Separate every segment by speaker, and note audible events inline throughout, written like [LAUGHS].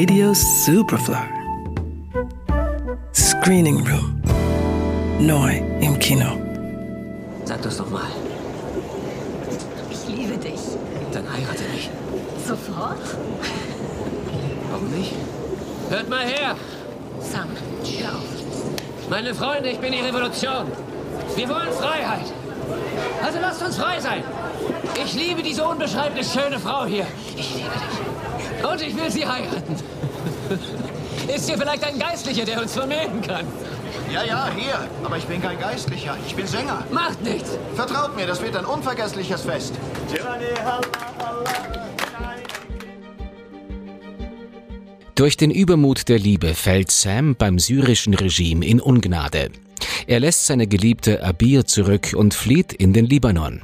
Speaker 1: Radio Superfly. Screening Room. Neu im Kino.
Speaker 2: Sag das doch mal.
Speaker 3: Ich liebe dich.
Speaker 2: Dann heirate mich.
Speaker 3: Sofort?
Speaker 2: Warum nicht? Hört mal her!
Speaker 3: Sam, hör auf.
Speaker 2: Meine Freunde, ich bin die Revolution. Wir wollen Freiheit. Also lasst uns frei sein. Ich liebe diese unbeschreiblich schöne Frau hier. Ich liebe dich. Und ich will sie heiraten. Ist hier vielleicht ein Geistlicher, der uns vermählen kann?
Speaker 4: Ja, ja, hier. Aber ich bin kein Geistlicher. Ich bin Sänger.
Speaker 2: Macht nichts.
Speaker 4: Vertraut mir, das wird ein unvergessliches Fest.
Speaker 5: Durch den Übermut der Liebe fällt Sam beim syrischen Regime in Ungnade. Er lässt seine Geliebte Abir zurück und flieht in den Libanon.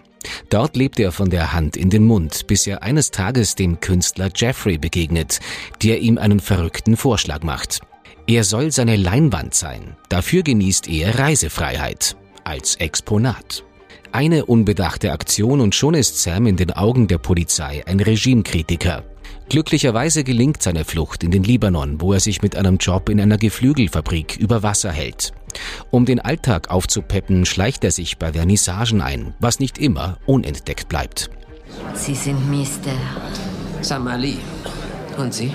Speaker 5: Dort lebt er von der Hand in den Mund, bis er eines Tages dem Künstler Jeffrey begegnet, der ihm einen verrückten Vorschlag macht. Er soll seine Leinwand sein. Dafür genießt er Reisefreiheit. Als Exponat. Eine unbedachte Aktion und schon ist Sam in den Augen der Polizei ein Regimekritiker. Glücklicherweise gelingt seine Flucht in den Libanon, wo er sich mit einem Job in einer Geflügelfabrik über Wasser hält. Um den Alltag aufzupeppen, schleicht er sich bei Vernissagen ein, was nicht immer unentdeckt bleibt.
Speaker 3: Sie sind Mister.
Speaker 2: Samali. Und Sie?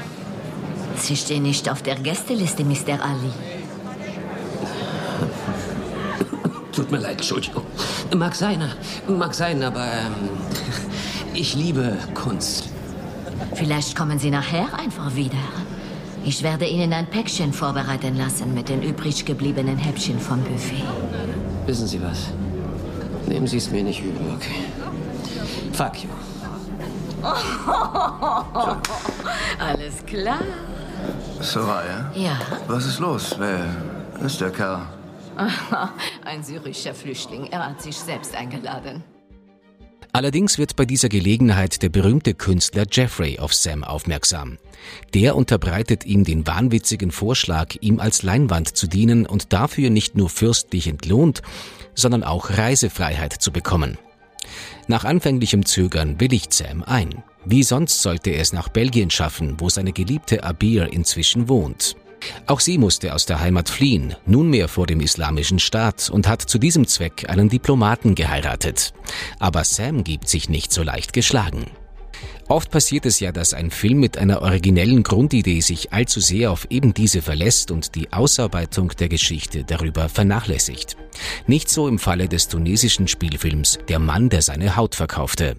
Speaker 3: Sie stehen nicht auf der Gästeliste, Mr. Ali. [LAUGHS]
Speaker 2: Tut mir leid, Entschuldigung. Mag sein, mag sein, aber ähm, ich liebe Kunst.
Speaker 3: Vielleicht kommen Sie nachher einfach wieder. Ich werde Ihnen ein Päckchen vorbereiten lassen mit den übrig gebliebenen Häppchen vom Buffet.
Speaker 2: Wissen Sie was? Nehmen Sie es mir nicht übel, okay? Fuck you. [LAUGHS]
Speaker 3: Alles klar.
Speaker 4: Soraya?
Speaker 3: Ja,
Speaker 4: Was ist los? Wer ist der Kerl? [LAUGHS]
Speaker 3: ein syrischer Flüchtling. Er hat sich selbst eingeladen.
Speaker 5: Allerdings wird bei dieser Gelegenheit der berühmte Künstler Jeffrey auf Sam aufmerksam. Der unterbreitet ihm den wahnwitzigen Vorschlag, ihm als Leinwand zu dienen und dafür nicht nur fürstlich entlohnt, sondern auch Reisefreiheit zu bekommen. Nach anfänglichem Zögern willigt Sam ein. Wie sonst sollte er es nach Belgien schaffen, wo seine geliebte Abir inzwischen wohnt. Auch sie musste aus der Heimat fliehen, nunmehr vor dem islamischen Staat und hat zu diesem Zweck einen Diplomaten geheiratet. Aber Sam gibt sich nicht so leicht geschlagen. Oft passiert es ja, dass ein Film mit einer originellen Grundidee sich allzu sehr auf eben diese verlässt und die Ausarbeitung der Geschichte darüber vernachlässigt. Nicht so im Falle des tunesischen Spielfilms Der Mann, der seine Haut verkaufte.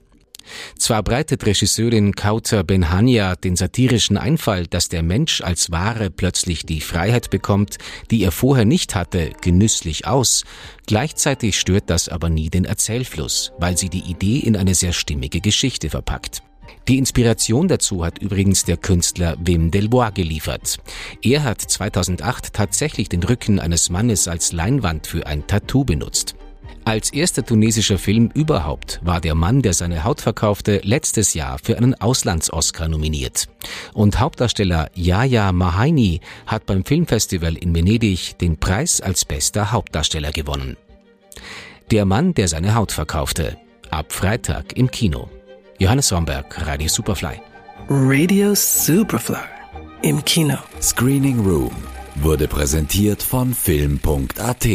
Speaker 5: Zwar breitet Regisseurin Kauter Benhania den satirischen Einfall, dass der Mensch als Ware plötzlich die Freiheit bekommt, die er vorher nicht hatte, genüsslich aus. Gleichzeitig stört das aber nie den Erzählfluss, weil sie die Idee in eine sehr stimmige Geschichte verpackt. Die Inspiration dazu hat übrigens der Künstler Wim Delbois geliefert. Er hat 2008 tatsächlich den Rücken eines Mannes als Leinwand für ein Tattoo benutzt. Als erster tunesischer Film überhaupt war der Mann, der seine Haut verkaufte, letztes Jahr für einen Auslands-Oscar nominiert. Und Hauptdarsteller Yahya Mahaini hat beim Filmfestival in Venedig den Preis als bester Hauptdarsteller gewonnen. Der Mann, der seine Haut verkaufte. Ab Freitag im Kino. Johannes Romberg, Radio Superfly.
Speaker 1: Radio Superfly. Im Kino.
Speaker 6: Screening Room wurde präsentiert von Film.at.